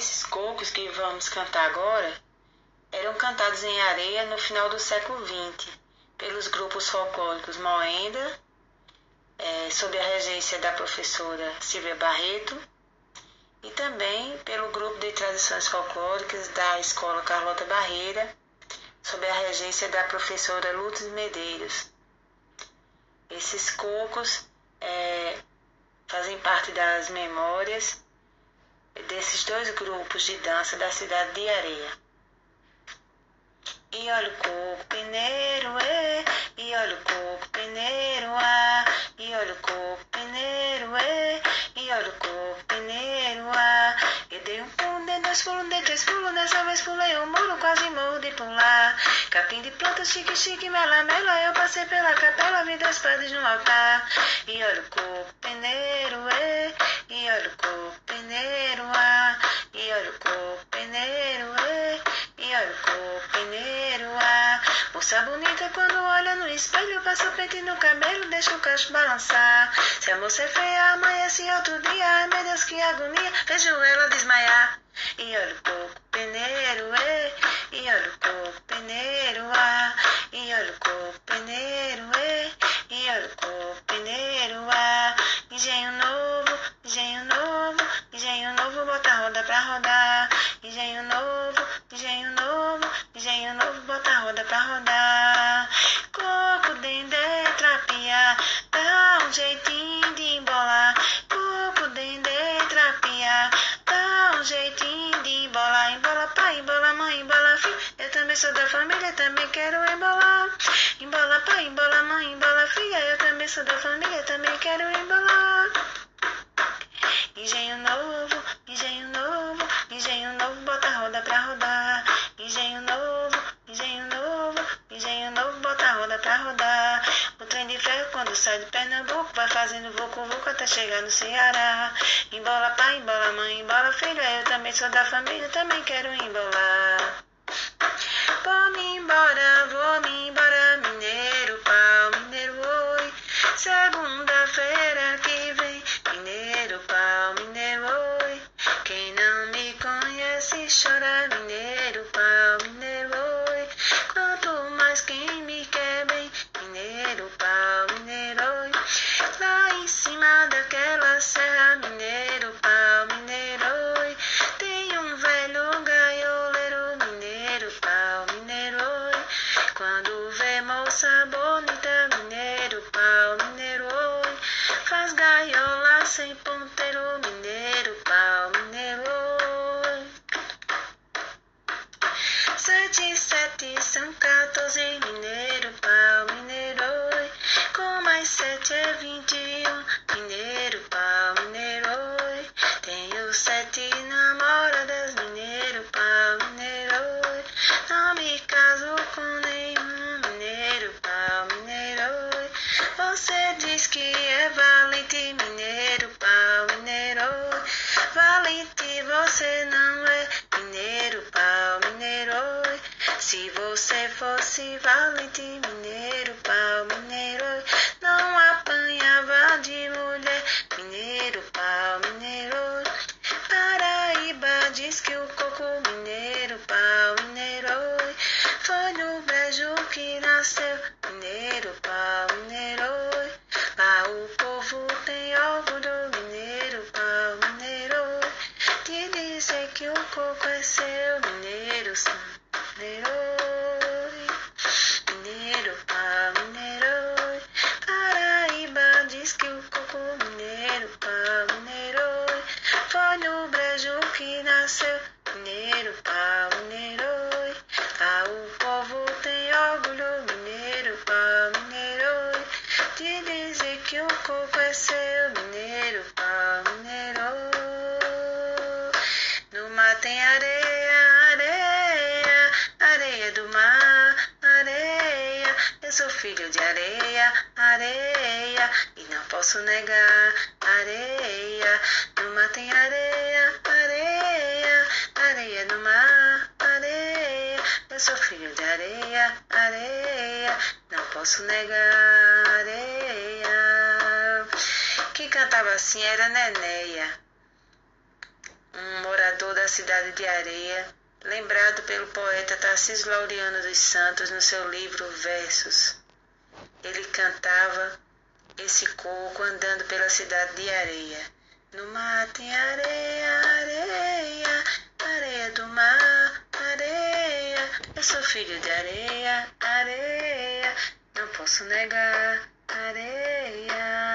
esses cocos que vamos cantar agora eram cantados em areia no final do século XX pelos grupos folclóricos Moenda, é, sob a regência da professora Silvia Barreto, e também pelo grupo de tradições folclóricas da Escola Carlota Barreira, sob a regência da professora Lourdes Medeiros. Esses cocos é, fazem parte das memórias desses dois grupos de dança da cidade de Areia. E olha o coco peneiro, é, e olha o coco peneiro, ah, e olha o coco peneiro, um pulo, dois pulos, dei três pulos, dessa vez pulei o muro, quase morro de pular. Capim de planta, chique, chique, mela, mela, eu passei pela capela, vi das pedras no altar. E olha o coco peneiro, é, e olha o peneiro, ah, e olha o peneiro, Moça bonita quando olha no espelho, passa o pente no cabelo, deixa o cacho balançar. Se a moça é feia, amanhece outro dia, ai meu Deus que agonia, vejo ela desmaiar. E olha o coco peneiro, é, e olha o coco peneiro, ah, e olha o coco peneiro, é, e olha o coco peneiro, ah. Engenho novo, engenho novo, engenho novo, bota a roda pra rodar. Engenho novo, engenho sou da família, também quero embolar. Embola pai, embola mãe, embola filha. Eu também sou da família, também quero embolar. Engenho novo, engenho novo, engenho novo, bota a roda pra rodar. Engenho novo, engenho novo, engenho novo, bota a roda pra rodar. O trem de ferro quando sai de Pernambuco vai fazendo vucu vucu até chegar no Ceará. Embola pai, embola mãe, embola filho, eu também sou da família, também quero embolar. Vou-me embora, vou-me embora, mineiro, pau, mineiro, oi. Segunda-feira sem ponteiro, mineiro, pau, mineiro. Sete, sete, são quatorze, mineiro, pau, mineiro. Com mais sete é vinte e um, mineiro, pau, mineiro. Tenho sete namoradas, mineiro, pau, mineiro. Não me caso com nenhum, mineiro, pau, mineiro. Você diz que é valente, mineiro, você fosse valente, mineiro, pau, mineiro. Não apanhava de mulher, mineiro, pau, mineiro. Paraíba diz que o coco mineiro, pau, mineiro, oi. Foi no brejo que nasceu, mineiro, pau, mineiro. Lá o povo tem orgulho, sou filho de areia, areia, e não posso negar, areia. No mar tem areia, areia, areia no mar, areia. Eu sou filho de areia, areia, não posso negar, areia. Quem cantava assim era Nenéia, um morador da cidade de areia, lembrado pelo poeta Tarcísio Laureano dos Santos no seu livro Versos. Ele cantava esse coco andando pela cidade de areia. No mar tem areia, areia, areia do mar, areia. Eu sou filho de areia, areia, não posso negar, areia.